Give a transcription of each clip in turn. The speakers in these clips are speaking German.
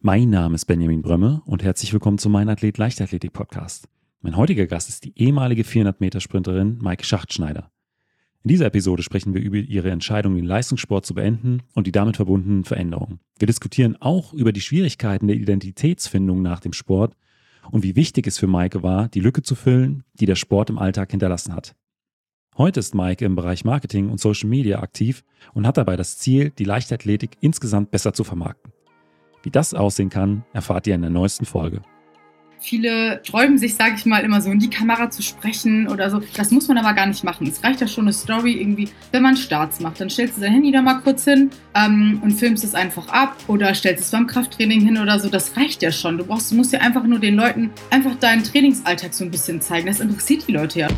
Mein Name ist Benjamin Brömme und herzlich willkommen zum Mein Athlet Leichtathletik Podcast. Mein heutiger Gast ist die ehemalige 400 Meter Sprinterin Maike Schachtschneider. In dieser Episode sprechen wir über ihre Entscheidung, den Leistungssport zu beenden und die damit verbundenen Veränderungen. Wir diskutieren auch über die Schwierigkeiten der Identitätsfindung nach dem Sport und wie wichtig es für Maike war, die Lücke zu füllen, die der Sport im Alltag hinterlassen hat. Heute ist Maike im Bereich Marketing und Social Media aktiv und hat dabei das Ziel, die Leichtathletik insgesamt besser zu vermarkten. Wie das aussehen kann, erfahrt ihr in der neuesten Folge. Viele sträuben sich, sage ich mal, immer so in die Kamera zu sprechen oder so. Das muss man aber gar nicht machen. Es reicht ja schon eine Story irgendwie, wenn man Starts macht. Dann stellst du dein Handy da mal kurz hin ähm, und filmst es einfach ab oder stellst es beim Krafttraining hin oder so. Das reicht ja schon. Du, brauchst, du musst ja einfach nur den Leuten einfach deinen Trainingsalltag so ein bisschen zeigen. Das interessiert die Leute ja.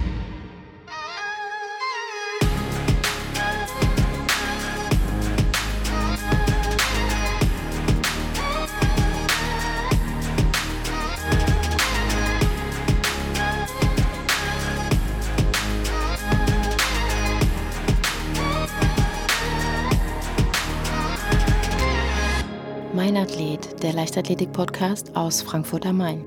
Mein Athlet, der Leichtathletik-Podcast aus Frankfurt am Main.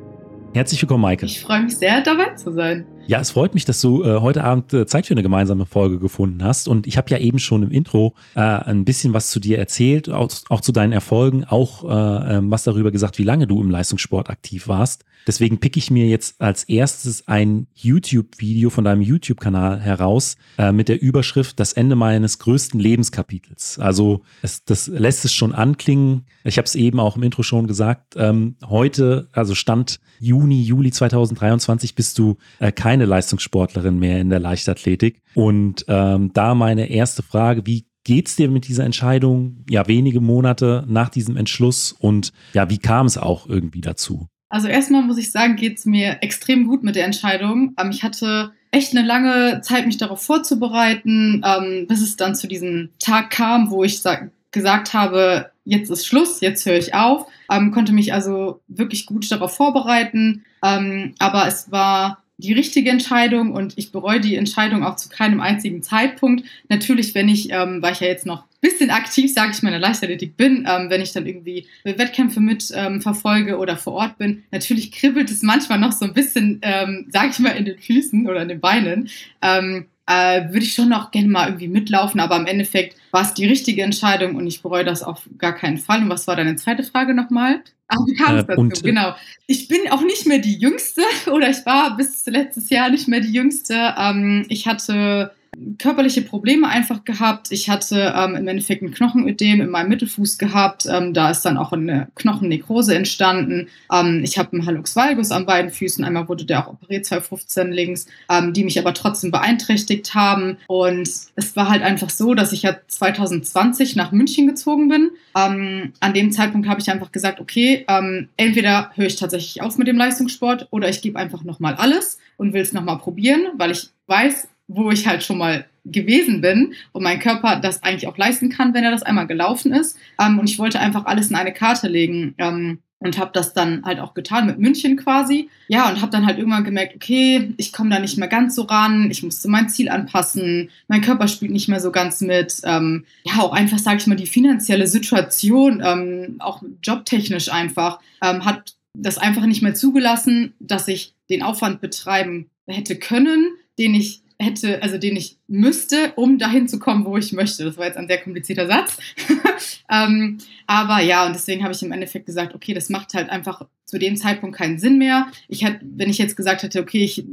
Herzlich willkommen, Maike. Ich freue mich sehr, dabei zu sein. Ja, es freut mich, dass du äh, heute Abend äh, Zeit für eine gemeinsame Folge gefunden hast. Und ich habe ja eben schon im Intro äh, ein bisschen was zu dir erzählt, auch, auch zu deinen Erfolgen, auch äh, ähm, was darüber gesagt, wie lange du im Leistungssport aktiv warst. Deswegen pick ich mir jetzt als erstes ein YouTube-Video von deinem YouTube-Kanal heraus äh, mit der Überschrift Das Ende meines größten Lebenskapitels. Also es, das lässt es schon anklingen. Ich habe es eben auch im Intro schon gesagt. Ähm, heute, also Stand Juni, Juli 2023, bist du äh, kein keine Leistungssportlerin mehr in der Leichtathletik. Und ähm, da meine erste Frage, wie geht's dir mit dieser Entscheidung, ja, wenige Monate nach diesem Entschluss und ja, wie kam es auch irgendwie dazu? Also erstmal muss ich sagen, geht es mir extrem gut mit der Entscheidung. Ähm, ich hatte echt eine lange Zeit, mich darauf vorzubereiten, ähm, bis es dann zu diesem Tag kam, wo ich sag, gesagt habe, jetzt ist Schluss, jetzt höre ich auf. Ähm, konnte mich also wirklich gut darauf vorbereiten. Aber es war die richtige Entscheidung und ich bereue die Entscheidung auch zu keinem einzigen Zeitpunkt. Natürlich, wenn ich, ähm, weil ich ja jetzt noch bisschen aktiv, sage ich mal, in der Leichtathletik bin, ähm, wenn ich dann irgendwie Wettkämpfe mit ähm, verfolge oder vor Ort bin, natürlich kribbelt es manchmal noch so ein bisschen, ähm, sage ich mal, in den Füßen oder in den Beinen. Ähm, äh, würde ich schon noch gerne mal irgendwie mitlaufen, aber im Endeffekt war es die richtige Entscheidung und ich bereue das auf gar keinen Fall. Und was war deine zweite Frage nochmal? Ach, wie kam es äh, dazu? Und, genau. Ich bin auch nicht mehr die Jüngste oder ich war bis letztes Jahr nicht mehr die Jüngste. Ähm, ich hatte körperliche Probleme einfach gehabt. Ich hatte ähm, im Endeffekt ein Knochenödem in meinem Mittelfuß gehabt. Ähm, da ist dann auch eine Knochennekrose entstanden. Ähm, ich habe einen Hallux valgus an beiden Füßen. Einmal wurde der auch operiert, 2015 links, ähm, die mich aber trotzdem beeinträchtigt haben. Und es war halt einfach so, dass ich ja 2020 nach München gezogen bin. Ähm, an dem Zeitpunkt habe ich einfach gesagt, okay, ähm, entweder höre ich tatsächlich auf mit dem Leistungssport oder ich gebe einfach nochmal alles und will es nochmal probieren, weil ich weiß, wo ich halt schon mal gewesen bin und mein Körper das eigentlich auch leisten kann, wenn er das einmal gelaufen ist. Ähm, und ich wollte einfach alles in eine Karte legen. Ähm, und habe das dann halt auch getan mit München quasi. Ja, und habe dann halt irgendwann gemerkt, okay, ich komme da nicht mehr ganz so ran, ich musste mein Ziel anpassen, mein Körper spielt nicht mehr so ganz mit. Ähm, ja, auch einfach, sage ich mal, die finanzielle Situation, ähm, auch jobtechnisch einfach, ähm, hat das einfach nicht mehr zugelassen, dass ich den Aufwand betreiben hätte können, den ich hätte, also den ich müsste, um dahin zu kommen, wo ich möchte. Das war jetzt ein sehr komplizierter Satz. ähm, aber ja, und deswegen habe ich im Endeffekt gesagt, okay, das macht halt einfach zu dem Zeitpunkt keinen Sinn mehr. Ich hätte, wenn ich jetzt gesagt hätte, okay, ich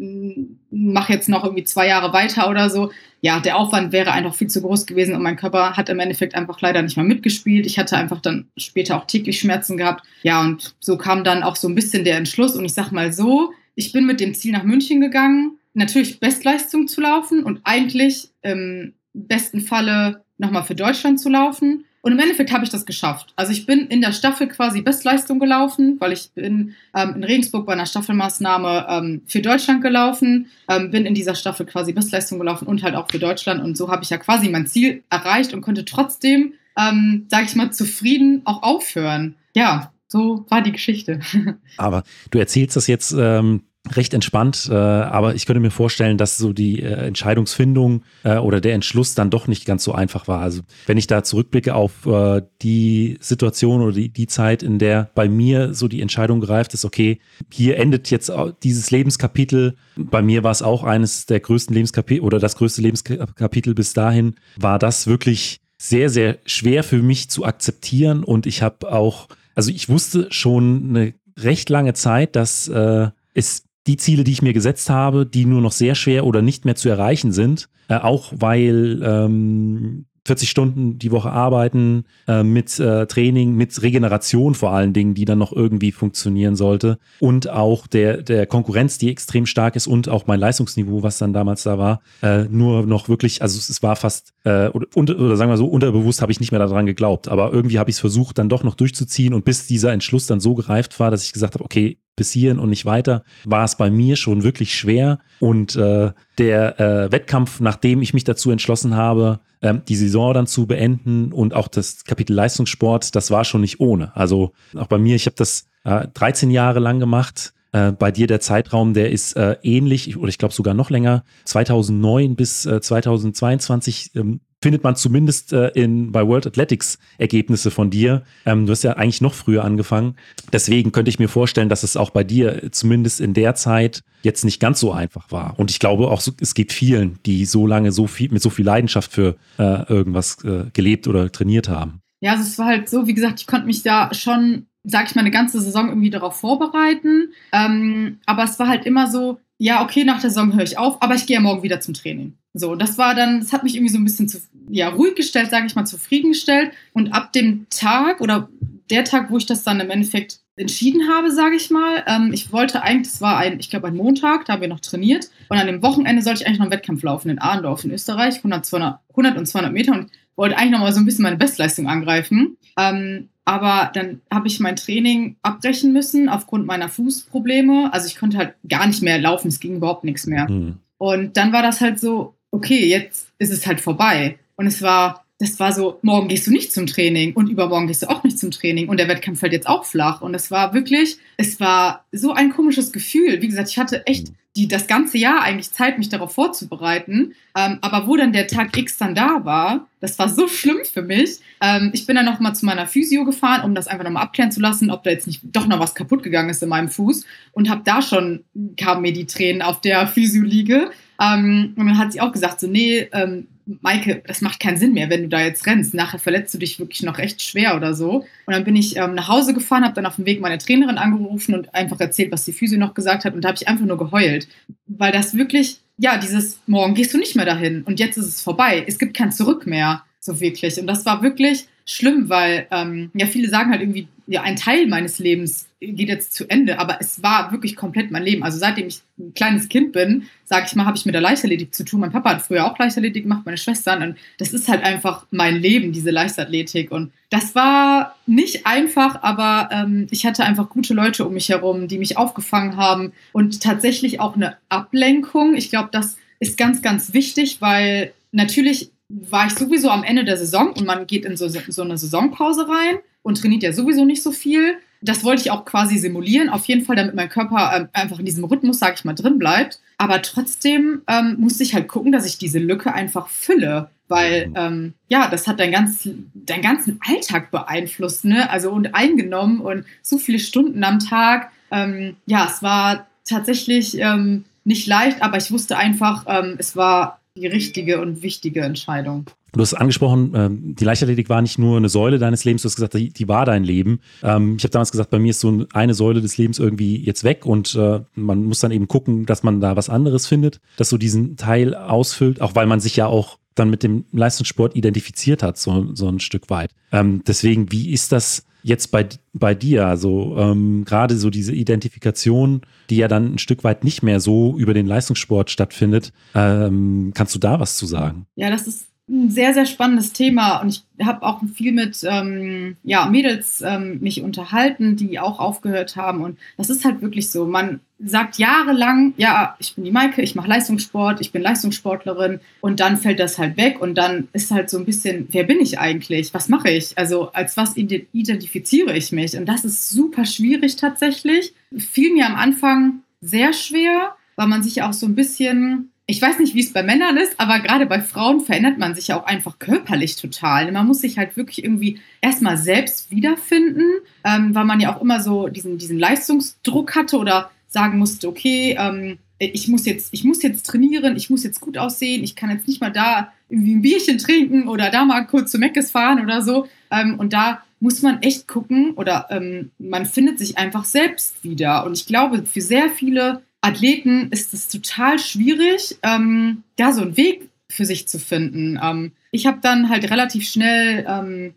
mache jetzt noch irgendwie zwei Jahre weiter oder so, ja, der Aufwand wäre einfach viel zu groß gewesen und mein Körper hat im Endeffekt einfach leider nicht mehr mitgespielt. Ich hatte einfach dann später auch täglich Schmerzen gehabt. Ja, und so kam dann auch so ein bisschen der Entschluss und ich sag mal so, ich bin mit dem Ziel nach München gegangen natürlich Bestleistung zu laufen und eigentlich im besten Falle nochmal für Deutschland zu laufen. Und im Endeffekt habe ich das geschafft. Also ich bin in der Staffel quasi Bestleistung gelaufen, weil ich bin ähm, in Regensburg bei einer Staffelmaßnahme ähm, für Deutschland gelaufen, ähm, bin in dieser Staffel quasi Bestleistung gelaufen und halt auch für Deutschland. Und so habe ich ja quasi mein Ziel erreicht und konnte trotzdem, ähm, sage ich mal, zufrieden auch aufhören. Ja, so war die Geschichte. Aber du erzählst das jetzt ähm, recht entspannt, äh, aber ich könnte mir vorstellen, dass so die äh, Entscheidungsfindung äh, oder der Entschluss dann doch nicht ganz so einfach war. Also wenn ich da zurückblicke auf äh, die Situation oder die, die Zeit, in der bei mir so die Entscheidung gereift ist, okay, hier endet jetzt dieses Lebenskapitel. Bei mir war es auch eines der größten Lebenskapitel oder das größte Lebenskapitel bis dahin, war das wirklich sehr, sehr schwer für mich zu akzeptieren und ich habe auch, also ich wusste schon eine recht lange Zeit, dass äh, es die Ziele, die ich mir gesetzt habe, die nur noch sehr schwer oder nicht mehr zu erreichen sind, äh, auch weil ähm, 40 Stunden die Woche arbeiten, äh, mit äh, Training, mit Regeneration vor allen Dingen, die dann noch irgendwie funktionieren sollte. Und auch der, der Konkurrenz, die extrem stark ist und auch mein Leistungsniveau, was dann damals da war, äh, nur noch wirklich, also es war fast, äh, oder, oder sagen wir so, unterbewusst habe ich nicht mehr daran geglaubt. Aber irgendwie habe ich es versucht, dann doch noch durchzuziehen und bis dieser Entschluss dann so gereift war, dass ich gesagt habe, okay, bis hierhin und nicht weiter, war es bei mir schon wirklich schwer. Und äh, der äh, Wettkampf, nachdem ich mich dazu entschlossen habe, ähm, die Saison dann zu beenden und auch das Kapitel Leistungssport, das war schon nicht ohne. Also auch bei mir, ich habe das äh, 13 Jahre lang gemacht. Äh, bei dir der Zeitraum, der ist äh, ähnlich oder ich glaube sogar noch länger. 2009 bis äh, 2022 ähm, findet man zumindest äh, in, bei World Athletics Ergebnisse von dir. Ähm, du hast ja eigentlich noch früher angefangen. Deswegen könnte ich mir vorstellen, dass es auch bei dir zumindest in der Zeit jetzt nicht ganz so einfach war. Und ich glaube auch, es geht vielen, die so lange so viel, mit so viel Leidenschaft für äh, irgendwas äh, gelebt oder trainiert haben. Ja, also es war halt so, wie gesagt, ich konnte mich da schon, sag ich mal, eine ganze Saison irgendwie darauf vorbereiten. Ähm, aber es war halt immer so, ja, okay, nach der Saison höre ich auf, aber ich gehe ja morgen wieder zum Training. So, das war dann, das hat mich irgendwie so ein bisschen zu, ja, ruhig gestellt, sage ich mal, zufriedengestellt. Und ab dem Tag oder der Tag, wo ich das dann im Endeffekt entschieden habe, sage ich mal, ähm, ich wollte eigentlich, das war ein, ich glaube, ein Montag, da haben wir noch trainiert. Und an dem Wochenende sollte ich eigentlich noch einen Wettkampf laufen in Ahrendorf in Österreich, 100, 200, 100 und 200 Meter und wollte eigentlich noch mal so ein bisschen meine Bestleistung angreifen. Ähm, aber dann habe ich mein Training abbrechen müssen aufgrund meiner Fußprobleme. Also ich konnte halt gar nicht mehr laufen, es ging überhaupt nichts mehr. Mhm. Und dann war das halt so, okay, jetzt ist es halt vorbei. Und es war, das war so, morgen gehst du nicht zum Training und übermorgen gehst du auch nicht zum Training und der Wettkampf fällt jetzt auch flach. Und es war wirklich, es war so ein komisches Gefühl. Wie gesagt, ich hatte echt mhm. Die, das ganze Jahr eigentlich Zeit, mich darauf vorzubereiten. Ähm, aber wo dann der Tag X dann da war, das war so schlimm für mich. Ähm, ich bin dann nochmal zu meiner Physio gefahren, um das einfach nochmal abklären zu lassen, ob da jetzt nicht doch noch was kaputt gegangen ist in meinem Fuß. Und habe da schon, kamen mir die Tränen auf der Physio-Liege. Ähm, und dann hat sie auch gesagt, so, nee, ähm, Maike, das macht keinen Sinn mehr, wenn du da jetzt rennst. Nachher verletzt du dich wirklich noch recht schwer oder so. Und dann bin ich ähm, nach Hause gefahren, habe dann auf dem Weg meine Trainerin angerufen und einfach erzählt, was die Physio noch gesagt hat. Und da habe ich einfach nur geheult, weil das wirklich, ja, dieses, morgen gehst du nicht mehr dahin und jetzt ist es vorbei. Es gibt kein Zurück mehr, so wirklich. Und das war wirklich schlimm, weil ähm, ja viele sagen halt irgendwie, ja, ein Teil meines Lebens geht jetzt zu Ende, aber es war wirklich komplett mein Leben. Also seitdem ich ein kleines Kind bin, sage ich mal, habe ich mit der Leichtathletik zu tun. Mein Papa hat früher auch Leichtathletik gemacht, meine Schwestern. Und das ist halt einfach mein Leben, diese Leichtathletik. Und das war nicht einfach, aber ähm, ich hatte einfach gute Leute um mich herum, die mich aufgefangen haben und tatsächlich auch eine Ablenkung. Ich glaube, das ist ganz, ganz wichtig, weil natürlich war ich sowieso am Ende der Saison und man geht in so, so eine Saisonpause rein und trainiert ja sowieso nicht so viel. Das wollte ich auch quasi simulieren, auf jeden Fall, damit mein Körper ähm, einfach in diesem Rhythmus, sage ich mal, drin bleibt. Aber trotzdem ähm, musste ich halt gucken, dass ich diese Lücke einfach fülle, weil mhm. ähm, ja, das hat dein ganz, deinen ganzen Alltag beeinflusst, ne? Also und eingenommen und so viele Stunden am Tag. Ähm, ja, es war tatsächlich ähm, nicht leicht, aber ich wusste einfach, ähm, es war die richtige und wichtige Entscheidung. Du hast angesprochen, ähm, die Leichtathletik war nicht nur eine Säule deines Lebens, du hast gesagt, die, war dein Leben. Ähm, ich habe damals gesagt, bei mir ist so eine Säule des Lebens irgendwie jetzt weg und äh, man muss dann eben gucken, dass man da was anderes findet, das so diesen Teil ausfüllt, auch weil man sich ja auch dann mit dem Leistungssport identifiziert hat, so, so ein Stück weit. Ähm, deswegen, wie ist das jetzt bei, bei dir? Also ähm, gerade so diese Identifikation, die ja dann ein Stück weit nicht mehr so über den Leistungssport stattfindet. Ähm, kannst du da was zu sagen? Ja, das ist ein sehr, sehr spannendes Thema und ich habe auch viel mit ähm, ja, Mädels ähm, mich unterhalten, die auch aufgehört haben und das ist halt wirklich so. Man sagt jahrelang, ja, ich bin die Maike, ich mache Leistungssport, ich bin Leistungssportlerin und dann fällt das halt weg und dann ist halt so ein bisschen, wer bin ich eigentlich? Was mache ich? Also als was identifiziere ich mich? Und das ist super schwierig tatsächlich. Fiel mir am Anfang sehr schwer, weil man sich auch so ein bisschen, ich weiß nicht, wie es bei Männern ist, aber gerade bei Frauen verändert man sich ja auch einfach körperlich total. Man muss sich halt wirklich irgendwie erstmal selbst wiederfinden, ähm, weil man ja auch immer so diesen, diesen Leistungsdruck hatte oder sagen musste, okay, ähm, ich muss jetzt, ich muss jetzt trainieren, ich muss jetzt gut aussehen, ich kann jetzt nicht mal da irgendwie ein Bierchen trinken oder da mal kurz zu Meckes fahren oder so. Ähm, und da muss man echt gucken oder ähm, man findet sich einfach selbst wieder. Und ich glaube, für sehr viele Athleten ist es total schwierig, ähm, da so einen Weg für sich zu finden. Ähm, ich habe dann halt relativ schnell, ähm,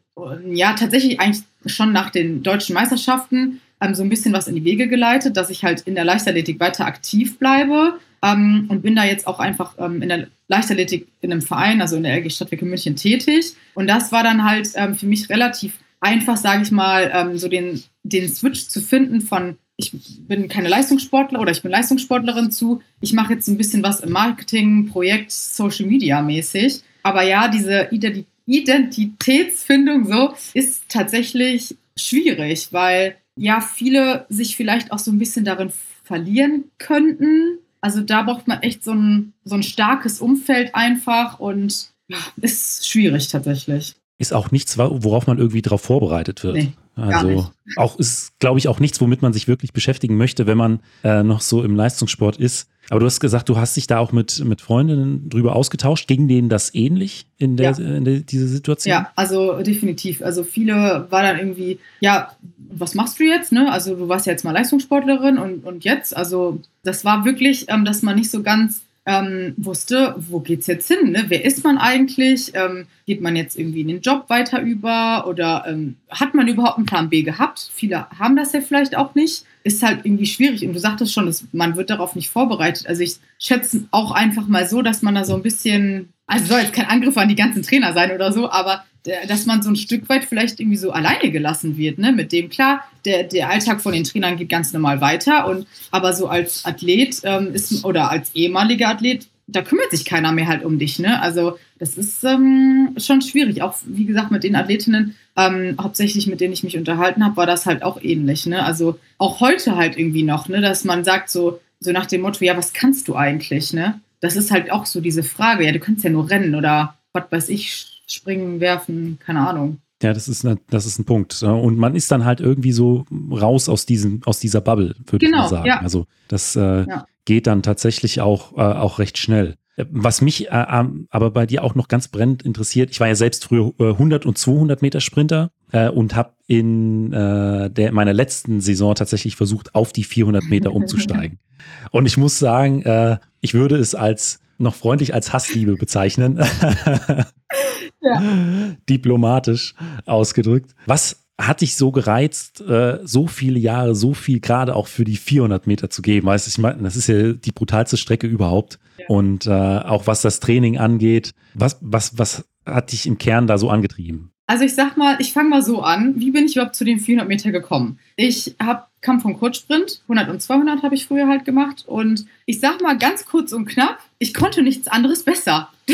ja, tatsächlich eigentlich schon nach den deutschen Meisterschaften ähm, so ein bisschen was in die Wege geleitet, dass ich halt in der Leichtathletik weiter aktiv bleibe ähm, und bin da jetzt auch einfach ähm, in der Leichtathletik in einem Verein, also in der LG Stadtwerke München tätig. Und das war dann halt für mich relativ einfach, sage ich mal, so den, den Switch zu finden von ich bin keine Leistungssportler oder ich bin Leistungssportlerin zu, ich mache jetzt ein bisschen was im Marketing, Projekt, Social Media mäßig. Aber ja, diese Identitätsfindung so ist tatsächlich schwierig, weil ja viele sich vielleicht auch so ein bisschen darin verlieren könnten. Also da braucht man echt so ein, so ein starkes Umfeld einfach und ist schwierig tatsächlich. Ist auch nichts, worauf man irgendwie darauf vorbereitet wird. Nee, also auch ist, glaube ich, auch nichts, womit man sich wirklich beschäftigen möchte, wenn man äh, noch so im Leistungssport ist. Aber du hast gesagt, du hast dich da auch mit, mit Freundinnen drüber ausgetauscht. Ging denen das ähnlich in, der, ja. in der, dieser Situation? Ja, also definitiv. Also viele war dann irgendwie, ja, was machst du jetzt? Ne? Also du warst ja jetzt mal Leistungssportlerin und, und jetzt, also das war wirklich, ähm, dass man nicht so ganz ähm, wusste, wo geht's jetzt hin? Ne? Wer ist man eigentlich? Ähm, geht man jetzt irgendwie in den Job weiter über oder ähm, hat man überhaupt einen Plan B gehabt? Viele haben das ja vielleicht auch nicht. Ist halt irgendwie schwierig und du sagtest schon, dass man wird darauf nicht vorbereitet. Also ich schätze auch einfach mal so, dass man da so ein bisschen, also soll jetzt kein Angriff an die ganzen Trainer sein oder so, aber dass man so ein Stück weit vielleicht irgendwie so alleine gelassen wird, ne? Mit dem, klar, der, der Alltag von den Trainern geht ganz normal weiter und aber so als Athlet ähm, ist oder als ehemaliger Athlet, da kümmert sich keiner mehr halt um dich, ne? Also das ist ähm, schon schwierig. Auch wie gesagt, mit den Athletinnen, ähm, hauptsächlich mit denen ich mich unterhalten habe, war das halt auch ähnlich, ne? Also auch heute halt irgendwie noch, ne, dass man sagt so, so nach dem Motto, ja, was kannst du eigentlich, ne? Das ist halt auch so diese Frage, ja, du kannst ja nur rennen oder was weiß ich, springen, werfen, keine Ahnung. Ja, das ist, eine, das ist ein Punkt. Und man ist dann halt irgendwie so raus aus, diesem, aus dieser Bubble, würde genau, ich mal sagen. Ja. Also das äh, ja. geht dann tatsächlich auch, äh, auch recht schnell. Was mich äh, aber bei dir auch noch ganz brennend interessiert, ich war ja selbst früher 100 äh, und 200 Meter Sprinter äh, und habe in äh, der, meiner letzten Saison tatsächlich versucht, auf die 400 Meter umzusteigen. und ich muss sagen, ich würde es als noch freundlich als Hassliebe bezeichnen. ja. Diplomatisch ausgedrückt. Was hat dich so gereizt, äh, so viele Jahre, so viel gerade auch für die 400 Meter zu geben? Weißt du, ich meine, das ist ja die brutalste Strecke überhaupt. Ja. Und äh, auch was das Training angeht, was, was, was hat dich im Kern da so angetrieben? Also ich sag mal, ich fange mal so an. Wie bin ich überhaupt zu den 400 Meter gekommen? Ich hab, kam vom Kurzsprint, 100 und 200 habe ich früher halt gemacht. Und ich sag mal ganz kurz und knapp, ich konnte nichts anderes besser.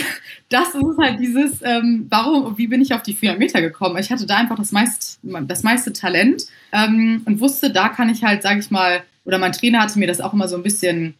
Das ist halt dieses, ähm, warum, wie bin ich auf die 400 Meter gekommen? Ich hatte da einfach das meiste, das meiste Talent ähm, und wusste, da kann ich halt, sage ich mal, oder mein Trainer hatte mir das auch immer so ein bisschen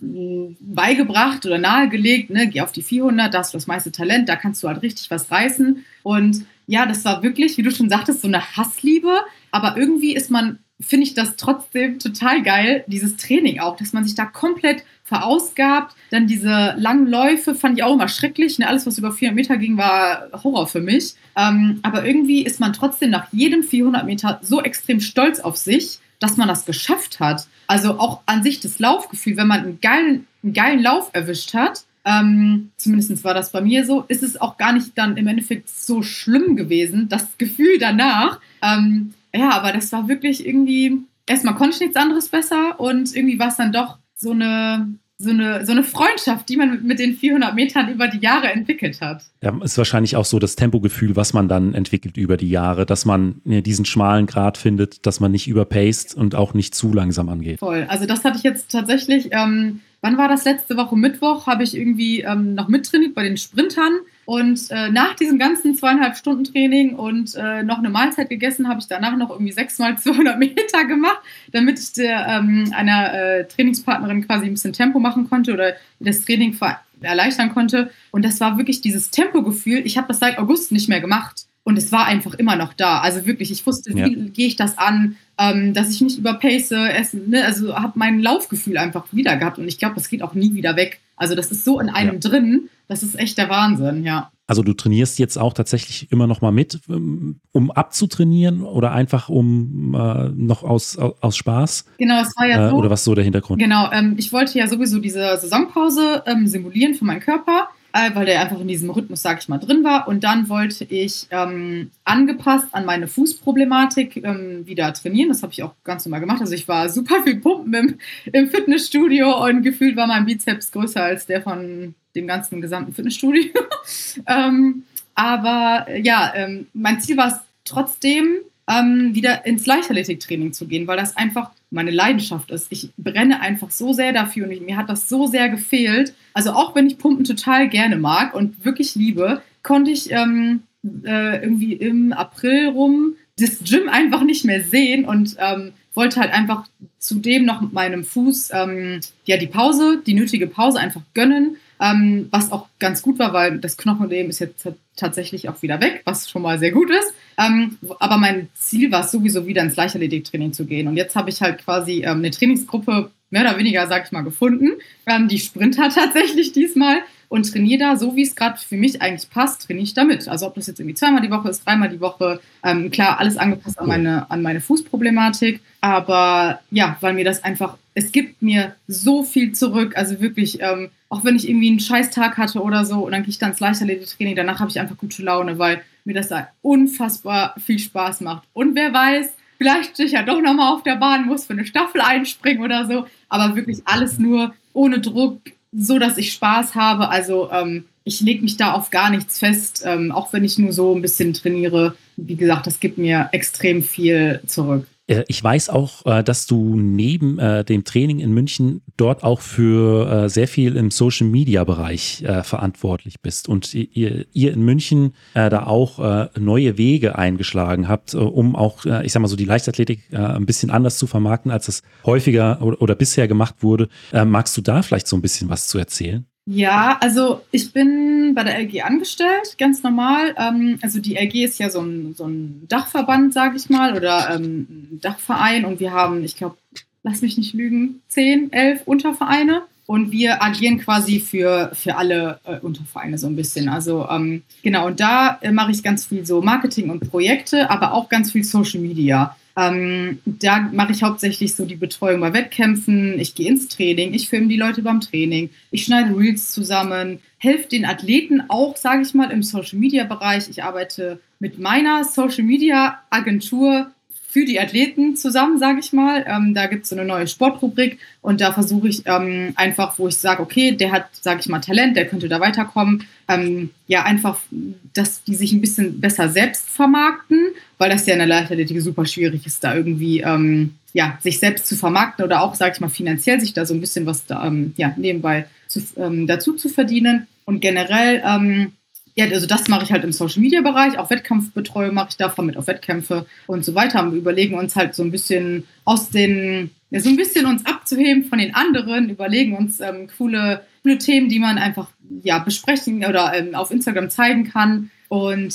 beigebracht oder nahegelegt, ne, geh auf die 400, da hast du das meiste Talent, da kannst du halt richtig was reißen. Und ja, das war wirklich, wie du schon sagtest, so eine Hassliebe. Aber irgendwie ist man, finde ich das trotzdem total geil, dieses Training auch, dass man sich da komplett verausgabt. Dann diese langen Läufe fand ich auch immer schrecklich. Ne? Alles, was über 400 Meter ging, war Horror für mich. Ähm, aber irgendwie ist man trotzdem nach jedem 400 Meter so extrem stolz auf sich, dass man das geschafft hat. Also auch an sich das Laufgefühl, wenn man einen geilen, einen geilen Lauf erwischt hat, ähm, zumindest war das bei mir so, ist es auch gar nicht dann im Endeffekt so schlimm gewesen, das Gefühl danach. Ähm, ja, aber das war wirklich irgendwie, erstmal konnte ich nichts anderes besser und irgendwie war es dann doch so eine, so eine, so eine Freundschaft, die man mit den 400 Metern über die Jahre entwickelt hat. Ja, ist wahrscheinlich auch so das Tempogefühl, was man dann entwickelt über die Jahre, dass man diesen schmalen Grad findet, dass man nicht überpaced und auch nicht zu langsam angeht. Voll. Also das hatte ich jetzt tatsächlich, ähm, wann war das letzte Woche Mittwoch, habe ich irgendwie ähm, noch mittrainiert bei den Sprintern Und äh, nach diesem ganzen zweieinhalb Stunden Training und äh, noch eine Mahlzeit gegessen, habe ich danach noch irgendwie sechsmal 200 Meter gemacht, damit ich der, ähm, einer äh, Trainingspartnerin quasi ein bisschen Tempo machen konnte oder das Training erleichtern konnte. Und das war wirklich dieses Tempogefühl. Ich habe das seit August nicht mehr gemacht. Und es war einfach immer noch da. Also wirklich, ich wusste, wie ja. gehe ich das an, ähm, dass ich nicht überpace, essen, ne? also habe mein Laufgefühl einfach wieder gehabt. Und ich glaube, das geht auch nie wieder weg. Also das ist so in einem ja. drin, das ist echt der Wahnsinn, ja. Also du trainierst jetzt auch tatsächlich immer noch mal mit, ähm, um abzutrainieren oder einfach um äh, noch aus, aus Spaß? Genau, es war ja äh, so. Oder was so der Hintergrund? Genau, ähm, ich wollte ja sowieso diese Saisonpause ähm, simulieren für meinen Körper äh, weil der einfach in diesem Rhythmus, sag ich mal, drin war. Und dann wollte ich ähm, angepasst an meine Fußproblematik ähm, wieder trainieren. Das habe ich auch ganz normal gemacht. Also ich war super viel pumpen im, im Fitnessstudio und gefühlt war mein Bizeps größer als der von dem ganzen gesamten Fitnessstudio. ähm, aber ja, ähm, mein Ziel war es trotzdem, ähm, wieder ins Leichtathletiktraining zu gehen, weil das einfach meine Leidenschaft ist. Ich brenne einfach so sehr dafür und ich, mir hat das so sehr gefehlt. Also auch wenn ich Pumpen total gerne mag und wirklich liebe, konnte ich ähm, äh, irgendwie im April rum das Gym einfach nicht mehr sehen und ähm, wollte halt einfach zudem noch mit meinem Fuß ähm, ja die Pause, die nötige Pause einfach gönnen ähm, was auch ganz gut war, weil das Knochenleben ist jetzt tatsächlich auch wieder weg, was schon mal sehr gut ist. Ähm, aber mein Ziel war es sowieso wieder ins Leichtathletiktraining zu gehen. Und jetzt habe ich halt quasi ähm, eine Trainingsgruppe mehr oder weniger, sag ich mal, gefunden. Ähm, die Sprinter tatsächlich diesmal und trainiere da so, wie es gerade für mich eigentlich passt, trainiere ich damit. Also ob das jetzt irgendwie zweimal die Woche ist, dreimal die Woche, ähm, klar, alles angepasst an meine, an meine Fußproblematik. Aber ja, weil mir das einfach, es gibt mir so viel zurück. Also wirklich, ähm, auch wenn ich irgendwie einen Scheißtag hatte oder so und dann gehe ich dann ins Leichtathletik-Training, danach habe ich einfach gute Laune, weil mir das da unfassbar viel Spaß macht. Und wer weiß, vielleicht stehe ich ja doch nochmal auf der Bahn, muss für eine Staffel einspringen oder so. Aber wirklich alles nur ohne Druck, so dass ich Spaß habe. Also ähm, ich lege mich da auf gar nichts fest, ähm, auch wenn ich nur so ein bisschen trainiere. Wie gesagt, das gibt mir extrem viel zurück. Äh, ich weiß auch, äh, dass du neben äh, dem Training in München dort auch für sehr viel im Social Media Bereich verantwortlich bist und ihr in München da auch neue Wege eingeschlagen habt, um auch, ich sag mal so, die Leichtathletik ein bisschen anders zu vermarkten, als es häufiger oder bisher gemacht wurde. Magst du da vielleicht so ein bisschen was zu erzählen? Ja, also ich bin bei der LG angestellt, ganz normal. Ähm, also die LG ist ja so ein, so ein Dachverband, sage ich mal, oder ähm, ein Dachverein und wir haben, ich glaube, lass mich nicht lügen, zehn, elf Untervereine und wir agieren quasi für, für alle äh, Untervereine so ein bisschen. Also ähm, genau, und da äh, mache ich ganz viel so Marketing und Projekte, aber auch ganz viel Social Media. Ähm, da mache ich hauptsächlich so die Betreuung bei Wettkämpfen. Ich gehe ins Training, ich filme die Leute beim Training, ich schneide Reels zusammen, helfe den Athleten auch, sage ich mal, im Social Media Bereich. Ich arbeite mit meiner Social Media Agentur für die Athleten zusammen, sage ich mal. Ähm, da gibt es so eine neue Sportrubrik und da versuche ich ähm, einfach, wo ich sage, okay, der hat, sage ich mal, Talent, der könnte da weiterkommen. Ähm, ja, einfach, dass die sich ein bisschen besser selbst vermarkten, weil das ja in der Leichtathletik super schwierig ist, da irgendwie ähm, ja, sich selbst zu vermarkten oder auch, sage ich mal, finanziell sich da so ein bisschen was da, ähm, ja, nebenbei zu, ähm, dazu zu verdienen. Und generell ja, also das mache ich halt im Social Media Bereich, auch Wettkampfbetreuung mache ich davon mit auf Wettkämpfe und so weiter. Und wir überlegen uns halt so ein bisschen aus den, ja, so ein bisschen uns abzuheben von den anderen, überlegen uns ähm, coole, coole Themen, die man einfach ja besprechen oder ähm, auf Instagram zeigen kann und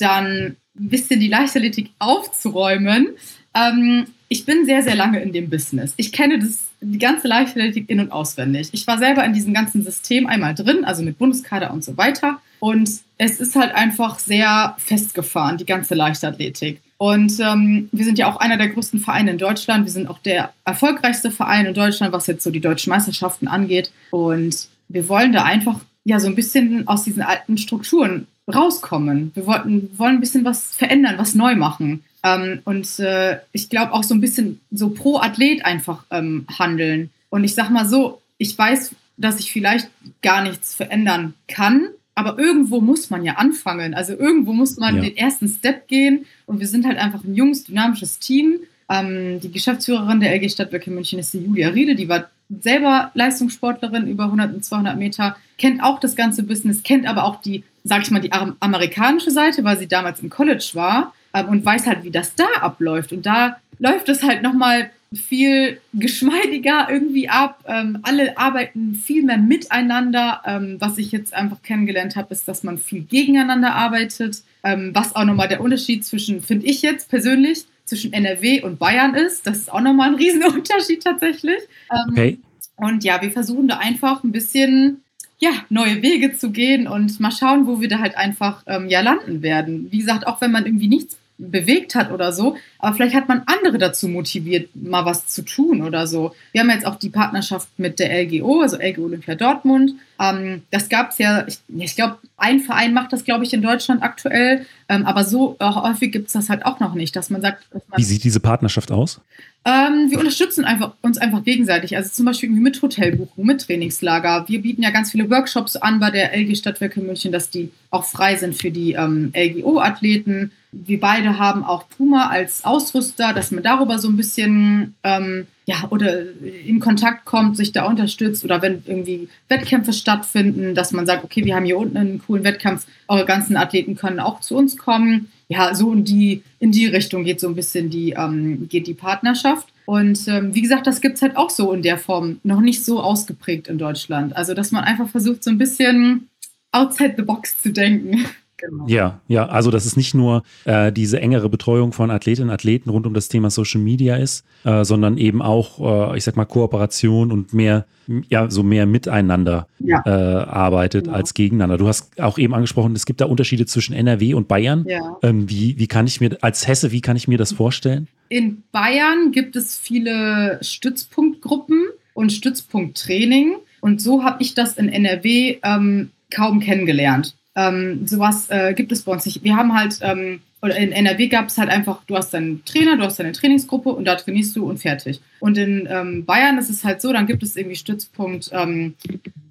dann ein bisschen die Leichtathletik aufzuräumen. Ähm, ich bin sehr, sehr lange in dem Business. Ich kenne das, die ganze Leichtathletik in- und auswendig. Ich war selber in diesem ganzen System einmal drin, also mit Bundeskader und so weiter. Und es ist halt einfach sehr festgefahren, die ganze Leichtathletik. Und ähm, wir sind ja auch einer der größten Vereine in Deutschland. Wir sind auch der erfolgreichste Verein in Deutschland, was jetzt so die deutschen Meisterschaften angeht. Und wir wollen da einfach ja so ein bisschen aus diesen alten Strukturen rauskommen. Wir wollten, wollen ein bisschen was verändern, was neu machen. Ähm, und äh, ich glaube auch so ein bisschen so pro Athlet einfach ähm, handeln. Und ich sag mal so, ich weiß, dass ich vielleicht gar nichts verändern kann, aber irgendwo muss man ja anfangen. Also irgendwo muss man ja. den ersten Step gehen. Und wir sind halt einfach ein junges, dynamisches Team. Ähm, die Geschäftsführerin der LG Stadtwerke München ist die Julia Riede, die war selber Leistungssportlerin über 100 und 200 Meter, kennt auch das ganze Business, kennt aber auch die, sag ich mal, die amerikanische Seite, weil sie damals im College war ähm, und weiß halt, wie das da abläuft. Und da läuft es halt nochmal viel geschmeidiger irgendwie ab. Ähm, alle arbeiten viel mehr miteinander. Ähm, was ich jetzt einfach kennengelernt habe, ist, dass man viel gegeneinander arbeitet. Ähm, was auch nochmal der Unterschied zwischen, finde ich jetzt persönlich, zwischen NRW und Bayern ist. Das ist auch nochmal ein Riesenunterschied tatsächlich. Ähm, okay. Und ja, wir versuchen da einfach ein bisschen ja, neue Wege zu gehen und mal schauen, wo wir da halt einfach ähm, ja landen werden. Wie gesagt, auch wenn man irgendwie nichts bewegt hat oder so, aber vielleicht hat man andere dazu motiviert, mal was zu tun oder so. Wir haben jetzt auch die Partnerschaft mit der LGO, also LGO Olympia Dortmund. Ähm, das gab es ja, ich, ich glaube, ein Verein macht das, glaube ich, in Deutschland aktuell, ähm, aber so äh, häufig gibt es das halt auch noch nicht, dass man sagt. Dass man Wie sieht diese Partnerschaft aus? Ähm, wir unterstützen einfach, uns einfach gegenseitig. Also zum Beispiel mit Hotelbuchung, mit Trainingslager. Wir bieten ja ganz viele Workshops an bei der LG Stadtwerke München, dass die auch frei sind für die ähm, LGO-Athleten. Wir beide haben auch Puma als Ausrüster, dass man darüber so ein bisschen ähm, ja, oder in Kontakt kommt, sich da unterstützt oder wenn irgendwie Wettkämpfe stattfinden, dass man sagt, okay, wir haben hier unten einen coolen Wettkampf, eure ganzen Athleten können auch zu uns kommen ja, so in die, in die Richtung geht so ein bisschen die, ähm, geht die Partnerschaft. Und ähm, wie gesagt, das gibt es halt auch so in der Form noch nicht so ausgeprägt in Deutschland. Also, dass man einfach versucht, so ein bisschen outside the box zu denken. Genau. Ja, ja, also dass es nicht nur äh, diese engere Betreuung von Athletinnen und Athleten rund um das Thema Social Media ist, äh, sondern eben auch, äh, ich sag mal, Kooperation und mehr, ja, so mehr miteinander ja. Äh, arbeitet genau. als gegeneinander. Du hast auch eben angesprochen, es gibt da Unterschiede zwischen NRW und Bayern. Ja. Ähm, wie, wie kann ich mir, als Hesse, wie kann ich mir das vorstellen? In Bayern gibt es viele Stützpunktgruppen und Stützpunkttraining. Und so habe ich das in NRW ähm, kaum kennengelernt. Ähm, sowas äh, gibt es bei uns nicht. Wir haben halt, ähm, oder in NRW gab es halt einfach, du hast deinen Trainer, du hast deine Trainingsgruppe und da trainierst du und fertig. Und in ähm, Bayern ist es halt so, dann gibt es irgendwie Stützpunkt, ähm,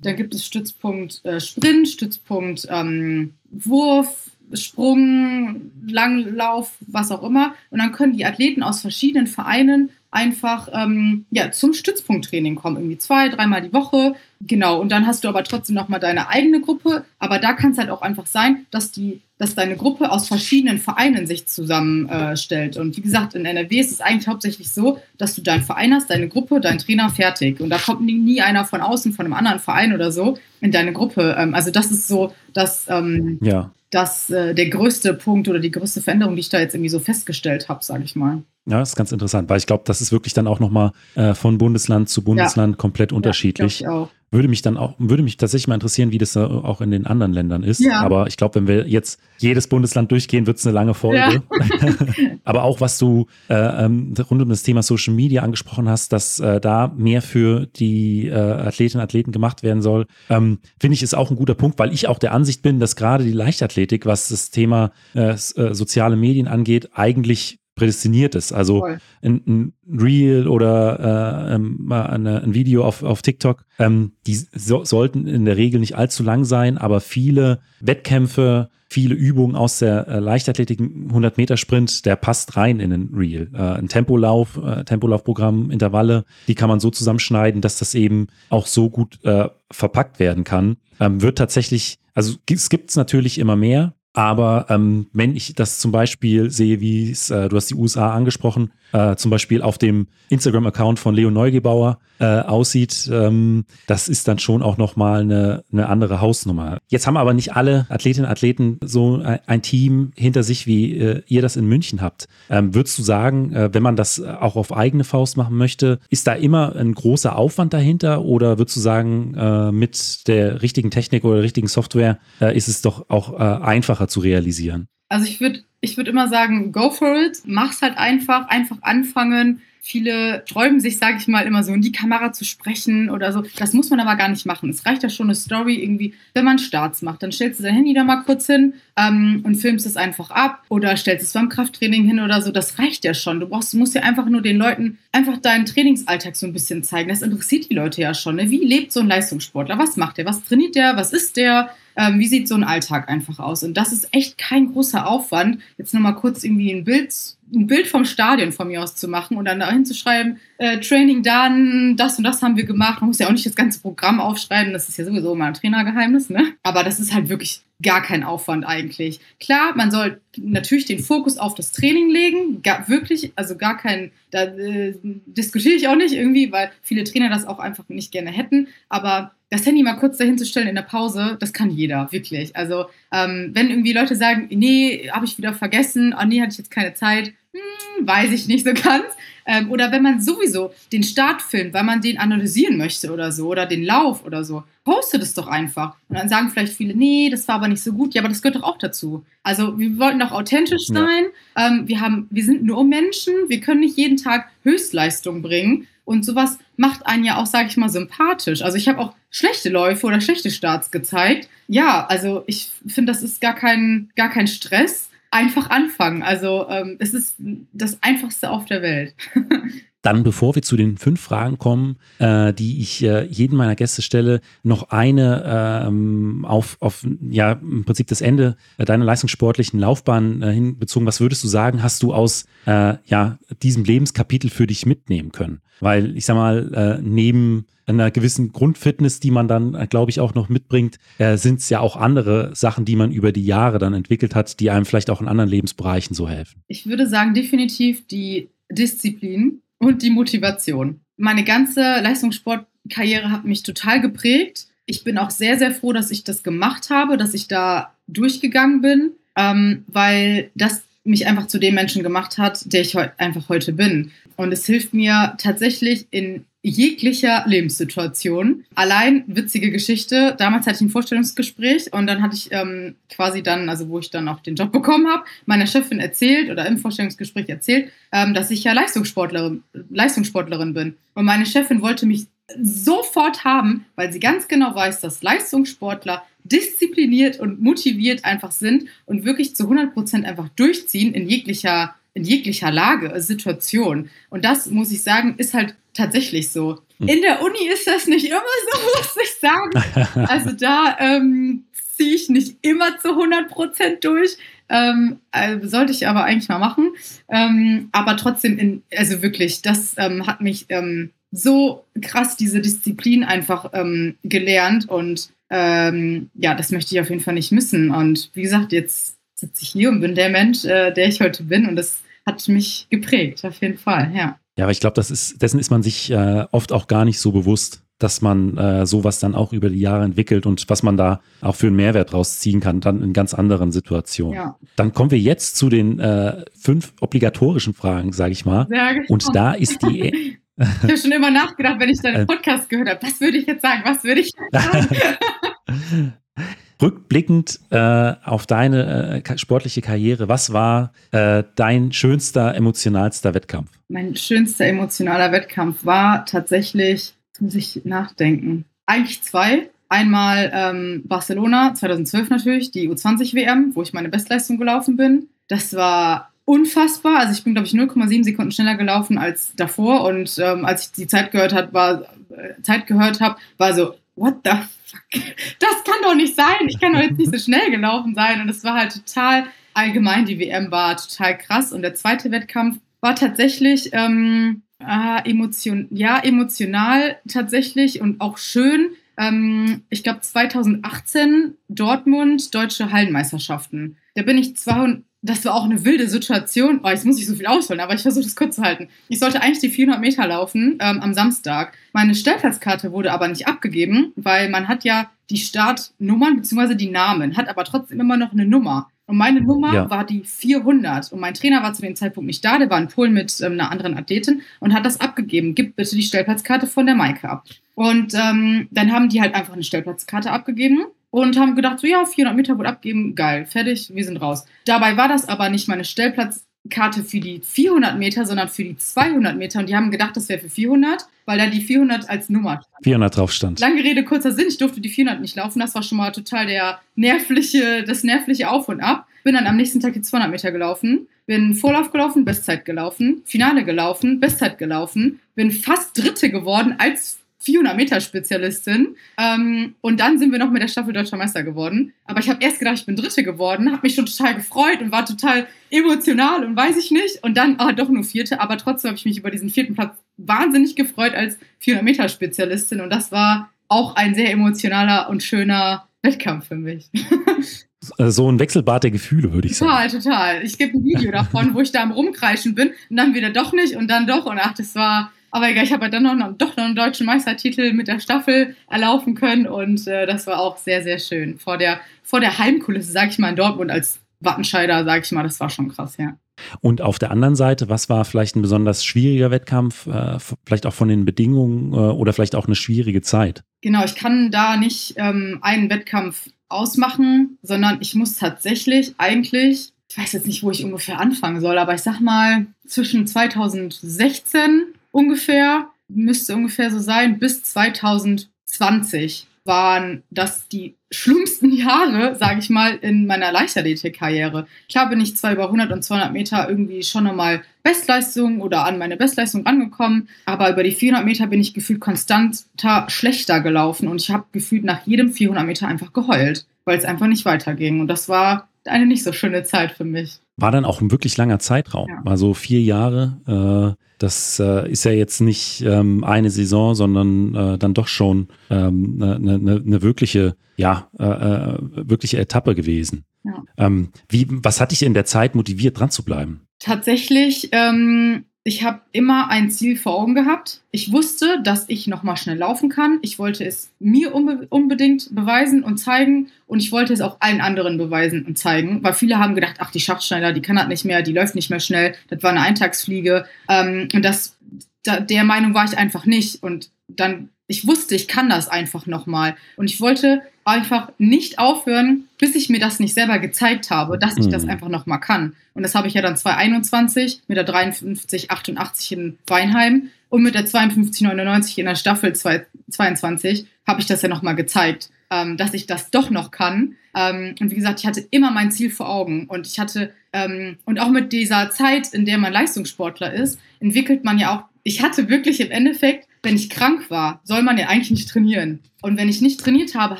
dann gibt es Stützpunkt äh, Sprint, Stützpunkt ähm, Wurf, Sprung, Langlauf, was auch immer. Und dann können die Athleten aus verschiedenen Vereinen einfach ähm, ja, zum Stützpunkttraining kommen, irgendwie zwei, dreimal die Woche. Genau, und dann hast du aber trotzdem nochmal deine eigene Gruppe. Aber da kann es halt auch einfach sein, dass, die, dass deine Gruppe aus verschiedenen Vereinen sich zusammenstellt. Äh, und wie gesagt, in NRW ist es eigentlich hauptsächlich so, dass du deinen Verein hast, deine Gruppe, dein Trainer fertig. Und da kommt nie, nie einer von außen, von einem anderen Verein oder so in deine Gruppe. Ähm, also das ist so, dass ähm, ja. das äh, der größte Punkt oder die größte Veränderung, die ich da jetzt irgendwie so festgestellt habe, sage ich mal. Ja, das ist ganz interessant, weil ich glaube, das ist wirklich dann auch nochmal äh, von Bundesland zu Bundesland ja. komplett unterschiedlich. Ja, würde mich dann auch, würde mich tatsächlich mal interessieren, wie das auch in den anderen Ländern ist. Ja. Aber ich glaube, wenn wir jetzt jedes Bundesland durchgehen, wird es eine lange Folge. Ja. Aber auch was du äh, ähm, rund um das Thema Social Media angesprochen hast, dass äh, da mehr für die äh, Athletinnen und Athleten gemacht werden soll, ähm, finde ich ist auch ein guter Punkt, weil ich auch der Ansicht bin, dass gerade die Leichtathletik, was das Thema äh, äh, soziale Medien angeht, eigentlich prädestiniert ist. Also ein, ein, Reel oder äh, ähm, eine, ein Video auf, auf TikTok, ähm, die so, sollten in der Regel nicht allzu lang sein, aber viele Wettkämpfe, viele Übungen aus der äh, Leichtathletik, 100 Meter Sprint, der passt rein in ein Reel. Äh, ein Tempolauf, äh, Tempolaufprogramm, Intervalle, die kann man so zusammenschneiden, dass das eben auch so gut äh, verpackt werden kann. Ähm, wird tatsächlich, also es gibt es natürlich immer mehr, aber ähm, wenn ich das zum Beispiel sehe, wie es, äh, du hast die USA angesprochen, äh, zum Beispiel auf dem Instagram-Account von Leo Neugebauer äh, aussieht, ähm, das ist dann schon auch nochmal eine, eine andere Hausnummer. Jetzt haben aber nicht alle Athletinnen und Athleten so ein, Team hinter sich, wie äh, ihr das in München habt. Ähm, würdest du sagen, äh, wenn man das auch auf eigene Faust machen möchte, ist da immer ein großer Aufwand dahinter oder würdest du sagen, äh, mit der richtigen Technik oder der richtigen Software äh, ist es doch auch äh, einfacher zu realisieren? Also ich würde ich würde immer sagen, go for it, mach's halt einfach, einfach anfangen. Viele träumen sich, sage ich mal, immer so in die Kamera zu sprechen oder so. Das muss man aber gar nicht machen. Es reicht ja schon eine Story irgendwie, wenn man Starts macht. Dann stellst du dein Handy da mal kurz hin ähm, und filmst es einfach ab oder stellst es beim Krafttraining hin oder so. Das reicht ja schon. Du brauchst, musst ja einfach nur den Leuten einfach deinen Trainingsalltag so ein bisschen zeigen. Das interessiert die Leute ja schon. Ne? Wie lebt so ein Leistungssportler? Was macht der? Was trainiert der? Was ist der? Ähm, wie sieht so ein Alltag einfach aus. Und das ist echt kein großer Aufwand, jetzt nochmal kurz irgendwie ein Bild, ein Bild vom Stadion von mir aus zu machen und dann da hinzuschreiben, äh, Training done, das und das haben wir gemacht. Man muss ja auch nicht das ganze Programm aufschreiben, das ist ja sowieso immer ein Trainergeheimnis, ne? Aber das ist halt wirklich gar kein Aufwand eigentlich. Klar, man soll natürlich den Fokus auf das Training legen, gar, wirklich, also gar kein, da äh, diskutiere ich auch nicht irgendwie, weil viele Trainer das auch einfach nicht gerne hätten, aber das Handy mal kurz dahin zu stellen in der Pause, das kann jeder, wirklich. Also ähm, wenn irgendwie Leute sagen, nee, habe ich wieder vergessen, oh nee, hatte ich jetzt keine Zeit, hm, weiß ich nicht so ganz. Ähm, oder wenn man sowieso den Start filmt, weil man den analysieren möchte oder so, oder den Lauf oder so, postet es doch einfach. Und dann sagen vielleicht viele, nee, das war aber nicht so gut. Ja, aber das gehört doch auch dazu. Also wir wollten doch authentisch sein. Ja. Ähm, wir, haben, wir sind nur Menschen. Wir können nicht jeden Tag Höchstleistung bringen. Und sowas macht einen ja auch, sage ich mal, sympathisch. Also ich habe auch schlechte Läufe oder schlechte Starts gezeigt. Ja, also ich finde, das ist gar kein, gar kein Stress einfach anfangen. Also ähm, es ist das Einfachste auf der Welt. Dann, bevor wir zu den fünf Fragen kommen, äh, die ich äh, jedem meiner Gäste stelle, noch eine ähm, auf, auf ja im Prinzip das Ende deiner leistungssportlichen Laufbahn äh, hin bezogen. Was würdest du sagen, hast du aus äh, ja diesem Lebenskapitel für dich mitnehmen können? Weil ich sag mal äh, neben einer gewissen Grundfitness, die man dann, äh, glaube ich, auch noch mitbringt, äh, sind es ja auch andere Sachen, die man über die Jahre dann entwickelt hat, die einem vielleicht auch in anderen Lebensbereichen so helfen. Ich würde sagen, definitiv die Disziplin und die Motivation. Meine ganze Leistungssportkarriere hat mich total geprägt. Ich bin auch sehr, sehr froh, dass ich das gemacht habe, dass ich da durchgegangen bin, ähm, weil das mich einfach zu dem Menschen gemacht hat, der ich heu einfach heute bin. Und es hilft mir tatsächlich in jeglicher Lebenssituation. Allein witzige Geschichte. Damals hatte ich ein Vorstellungsgespräch und dann hatte ich ähm, quasi dann, also wo ich dann auch den Job bekommen habe, meiner Chefin erzählt oder im Vorstellungsgespräch erzählt, ähm, dass ich ja Leistungssportlerin, Leistungssportlerin bin. Und meine Chefin wollte mich sofort haben, weil sie ganz genau weiß, dass Leistungssportler diszipliniert und motiviert einfach sind und wirklich zu 100 Prozent einfach durchziehen in jeglicher in jeglicher Lage, Situation. Und das, muss ich sagen, ist halt tatsächlich so. Hm. In der Uni ist das nicht immer so, muss ich sagen. Also da ähm, ziehe ich nicht immer zu 100 Prozent durch. Ähm, also sollte ich aber eigentlich mal machen. Ähm, aber trotzdem, in, also wirklich, das ähm, hat mich ähm, so krass, diese Disziplin einfach ähm, gelernt. Und ja, das möchte ich auf jeden Fall nicht missen. Und wie gesagt, jetzt sitze ich hier und bin der Mensch, äh, der ich heute bin. Und das hat mich geprägt, auf jeden Fall, ja. Ja, aber ich glaube, ist, dessen ist man sich äh, oft auch gar nicht so bewusst, dass man äh, sowas dann auch über die Jahre entwickelt und was man da auch für einen Mehrwert rausziehen kann, dann in ganz anderen Situationen. Ja. Dann kommen wir jetzt zu den äh, fünf obligatorischen Fragen, sage ich mal. Sehr und da ist die. ich habe schon immer nachgedacht, wenn ich deinen Podcast gehört habe, was würde ich jetzt sagen, was würde ich jetzt sagen? Rückblickend äh, auf deine äh, sportliche Karriere, was war äh, dein schönster, emotionalster Wettkampf? Mein schönster emotionaler Wettkampf war tatsächlich, muss ich nachdenken, eigentlich zwei. Einmal ähm, Barcelona 2012 natürlich, die U20-WM, wo ich meine Bestleistung gelaufen bin. Das war unfassbar. Also ich bin, glaube ich, 0,7 Sekunden schneller gelaufen als davor. Und ähm, als ich die Zeit gehört habe, war äh, Zeit gehört habe, war so, what the fuck? Das kann doch nicht sein. Ich kann doch jetzt nicht so schnell gelaufen sein. Und es war halt total allgemein, die WM war total krass. Und der zweite Wettkampf war tatsächlich ähm, äh, emotion ja, emotional tatsächlich und auch schön. Ähm, ich glaube 2018 Dortmund Deutsche Hallenmeisterschaften. Da bin ich 200 das war auch eine wilde Situation. Oh, jetzt muss ich so viel ausholen, aber ich versuche das kurz zu halten. Ich sollte eigentlich die 400 Meter laufen ähm, am Samstag. Meine Stellplatzkarte wurde aber nicht abgegeben, weil man hat ja die Startnummern bzw. die Namen, hat aber trotzdem immer noch eine Nummer. Und meine Nummer ja. war die 400. Und mein Trainer war zu dem Zeitpunkt nicht da, der war in Polen mit ähm, einer anderen Athletin und hat das abgegeben. Gib bitte die Stellplatzkarte von der Maike ab. Und ähm, dann haben die halt einfach eine Stellplatzkarte abgegeben und haben gedacht, so ja, 400 Meter wohl abgeben, geil, fertig, wir sind raus. Dabei war das aber nicht meine Stellplatzkarte für die 400 Meter, sondern für die 200 Meter und die haben gedacht, das wäre für 400, weil da die 400 als Nummer stand. 400 drauf stand. Lange Rede, kurzer Sinn, ich durfte die 400 nicht laufen, das war schon mal total der nervliche, das nervliche Auf und Ab. Bin dann am nächsten Tag die 200 Meter gelaufen, bin Vorlauf gelaufen, Bestzeit gelaufen, Finale gelaufen, Bestzeit gelaufen, bin fast Dritte geworden als 400 Meter Spezialistin. Ähm, und dann sind wir noch mit der Staffel Deutscher Meister geworden. Aber ich habe erst gedacht, ich bin Dritte geworden, habe mich schon total gefreut und war total emotional und weiß ich nicht. Und dann, ah, doch nur Vierte. Aber trotzdem habe ich mich über diesen vierten Platz wahnsinnig gefreut als 400 Meter Spezialistin. Und das war auch ein sehr emotionaler und schöner Wettkampf für mich. so ein Wechselbad der Gefühle, würde ich sagen. Total, total. Ich gebe ein Video davon, wo ich da am Rumkreischen bin und dann wieder doch nicht und dann doch. Und ach, das war, aber egal, ich habe dann noch, doch noch einen deutschen Meistertitel mit der Staffel erlaufen können und äh, das war auch sehr, sehr schön. Vor der, vor der Heimkulisse, sage ich mal, in Dortmund als Wattenscheider, sage ich mal, das war schon krass, ja. Und auf der anderen Seite, was war vielleicht ein besonders schwieriger Wettkampf, äh, vielleicht auch von den Bedingungen äh, oder vielleicht auch eine schwierige Zeit? Genau, ich kann da nicht ähm, einen Wettkampf ausmachen, sondern ich muss tatsächlich eigentlich, ich weiß jetzt nicht, wo ich ungefähr anfangen soll, aber ich sag mal zwischen 2016 ungefähr, müsste ungefähr so sein, bis 2020 waren das die schlimmsten Jahre, sage ich mal, in meiner Leichtathletik-Karriere. Klar bin ich zwar über 100 und 200 Meter irgendwie schon nochmal Bestleistung oder an meine Bestleistung angekommen, aber über die 400 Meter bin ich gefühlt konstanter schlechter gelaufen und ich habe gefühlt nach jedem 400 Meter einfach geheult, weil es einfach nicht weiterging. Und das war eine nicht so schöne Zeit für mich. War dann auch ein wirklich langer Zeitraum, ja. also vier Jahre. Äh das äh, ist ja jetzt nicht ähm, eine Saison, sondern äh, dann doch schon eine ähm, ne, ne, ne wirkliche, ja, äh, äh, wirkliche Etappe gewesen. Ja. Ähm, wie, was hat dich in der Zeit motiviert, dran zu bleiben? Tatsächlich ähm, ich habe immer ein Ziel vor Augen gehabt. Ich wusste, dass ich nochmal schnell laufen kann. Ich wollte es mir unbe unbedingt beweisen und zeigen. Und ich wollte es auch allen anderen beweisen und zeigen. Weil viele haben gedacht, ach, die Schachtschneider, die kann das nicht mehr, die läuft nicht mehr schnell. Das war eine Eintagsfliege. Ähm, und das, da, der Meinung war ich einfach nicht. Und dann, ich wusste, ich kann das einfach nochmal. Und ich wollte einfach nicht aufhören, bis ich mir das nicht selber gezeigt habe, dass ich mhm. das einfach nochmal kann. Und das habe ich ja dann 2021 mit der 5388 in Weinheim und mit der 5299 in der Staffel 22 habe ich das ja nochmal gezeigt, ähm, dass ich das doch noch kann. Ähm, und wie gesagt, ich hatte immer mein Ziel vor Augen und ich hatte, ähm, und auch mit dieser Zeit, in der man Leistungssportler ist, entwickelt man ja auch, ich hatte wirklich im Endeffekt wenn ich krank war, soll man ja eigentlich nicht trainieren. Und wenn ich nicht trainiert habe,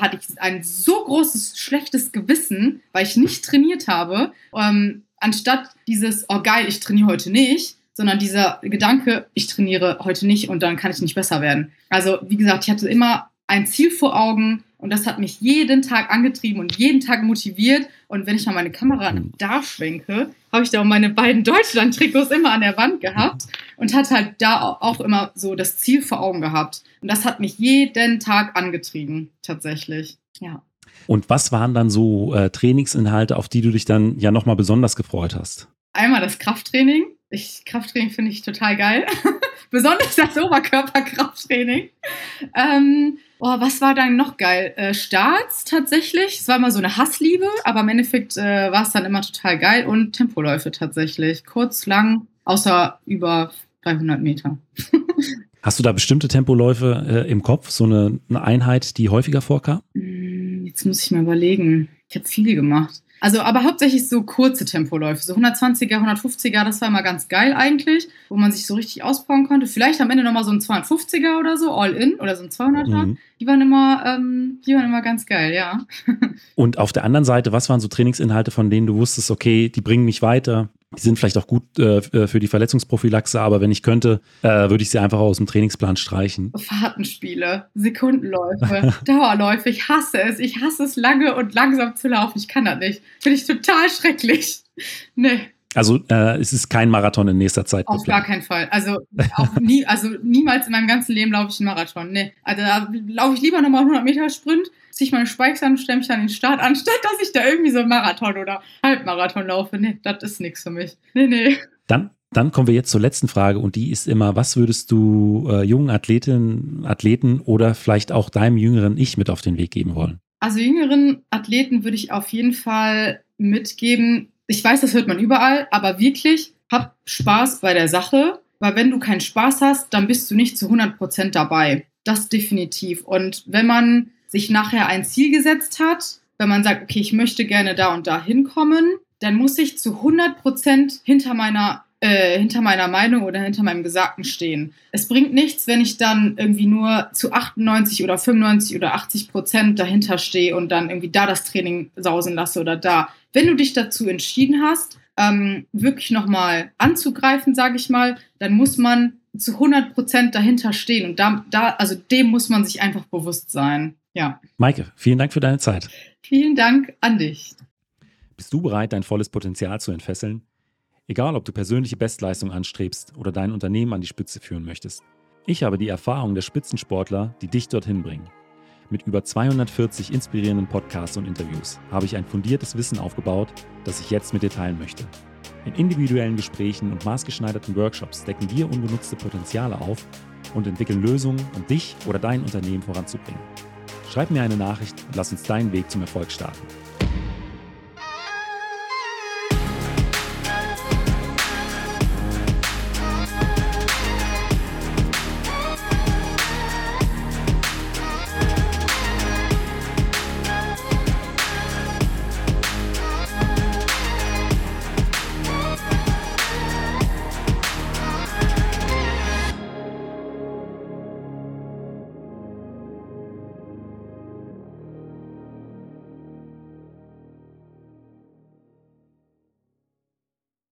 hatte ich ein so großes schlechtes Gewissen, weil ich nicht trainiert habe, ähm, anstatt dieses, oh geil, ich trainiere heute nicht, sondern dieser Gedanke, ich trainiere heute nicht und dann kann ich nicht besser werden. Also wie gesagt, ich hatte immer ein Ziel vor Augen und das hat mich jeden Tag angetrieben und jeden Tag motiviert. Und wenn ich mal meine Kamera mhm. da schwenke, habe ich da auch meine beiden Deutschland-Trikots immer an der Wand gehabt und hatte halt da auch immer so das Ziel vor Augen gehabt. Und das hat mich jeden Tag angetrieben, tatsächlich. Ja. Und was waren dann so äh, Trainingsinhalte, auf die du dich dann ja nochmal besonders gefreut hast? Einmal das Krafttraining. Ich, Krafttraining finde ich total geil. Besonders das Oberkörperkrafttraining. Ähm, oh, was war dann noch geil? Äh, Starts tatsächlich. Es war immer so eine Hassliebe, aber im Endeffekt äh, war es dann immer total geil. Und Tempoläufe tatsächlich. Kurz, lang, außer über 300 Meter. Hast du da bestimmte Tempoläufe äh, im Kopf? So eine, eine, Einheit, die häufiger vorkam? Hm, jetzt muss ich mal überlegen. Ich habe viel gemacht. Also, aber hauptsächlich so kurze Tempoläufe, so 120er, 150er, das war immer ganz geil eigentlich, wo man sich so richtig ausbauen konnte. Vielleicht am Ende nochmal so ein 250er oder so, all in, oder so ein 200er. Mhm. Die waren immer, ähm, die waren immer ganz geil, ja. Und auf der anderen Seite, was waren so Trainingsinhalte, von denen du wusstest, okay, die bringen mich weiter? Die sind vielleicht auch gut äh, äh, für die Verletzungsprophylaxe, aber wenn ich könnte, äh, würde ich sie einfach aus dem Trainingsplan streichen. Fahrtenspiele, Sekundenläufe, Dauerläufe, ich hasse es. Ich hasse es, lange und langsam zu laufen. Ich kann das nicht. Finde ich total schrecklich. Nee. Also äh, es ist kein Marathon in nächster Zeit. Auf gar keinen Fall. Also nie, also niemals in meinem ganzen Leben laufe ich einen Marathon. Nee. Also da laufe ich lieber nochmal 100 Meter Sprint, ziehe ich meine Spikes an und stelle mich an den Start, anstatt dass ich da irgendwie so einen Marathon oder Halbmarathon laufe. Nee, das ist nichts für mich. Nee, nee. Dann, dann kommen wir jetzt zur letzten Frage und die ist immer, was würdest du äh, jungen Athletinnen, Athleten oder vielleicht auch deinem jüngeren Ich mit auf den Weg geben wollen? Also jüngeren Athleten würde ich auf jeden Fall mitgeben, ich weiß, das hört man überall, aber wirklich, hab Spaß bei der Sache, weil wenn du keinen Spaß hast, dann bist du nicht zu 100% dabei. Das definitiv. Und wenn man sich nachher ein Ziel gesetzt hat, wenn man sagt, okay, ich möchte gerne da und da hinkommen, dann muss ich zu 100% hinter meiner äh, hinter meiner Meinung oder hinter meinem Gesagten stehen. Es bringt nichts, wenn ich dann irgendwie nur zu 98 oder 95 oder 80 Prozent dahinter stehe und dann irgendwie da das Training sausen lasse oder da. Wenn du dich dazu entschieden hast, ähm, wirklich nochmal anzugreifen, sage ich mal, dann muss man zu 100 Prozent dahinter stehen und da, da, also dem muss man sich einfach bewusst sein. Ja. Maike, vielen Dank für deine Zeit. Vielen Dank an dich. Bist du bereit, dein volles Potenzial zu entfesseln? Egal, ob du persönliche Bestleistung anstrebst oder dein Unternehmen an die Spitze führen möchtest. Ich habe die Erfahrung der Spitzensportler, die dich dorthin bringen. Mit über 240 inspirierenden Podcasts und Interviews habe ich ein fundiertes Wissen aufgebaut, das ich jetzt mit dir teilen möchte. In individuellen Gesprächen und maßgeschneiderten Workshops decken wir unbenutzte Potenziale auf und entwickeln Lösungen, um dich oder dein Unternehmen voranzubringen. Schreib mir eine Nachricht und lass uns deinen Weg zum Erfolg starten.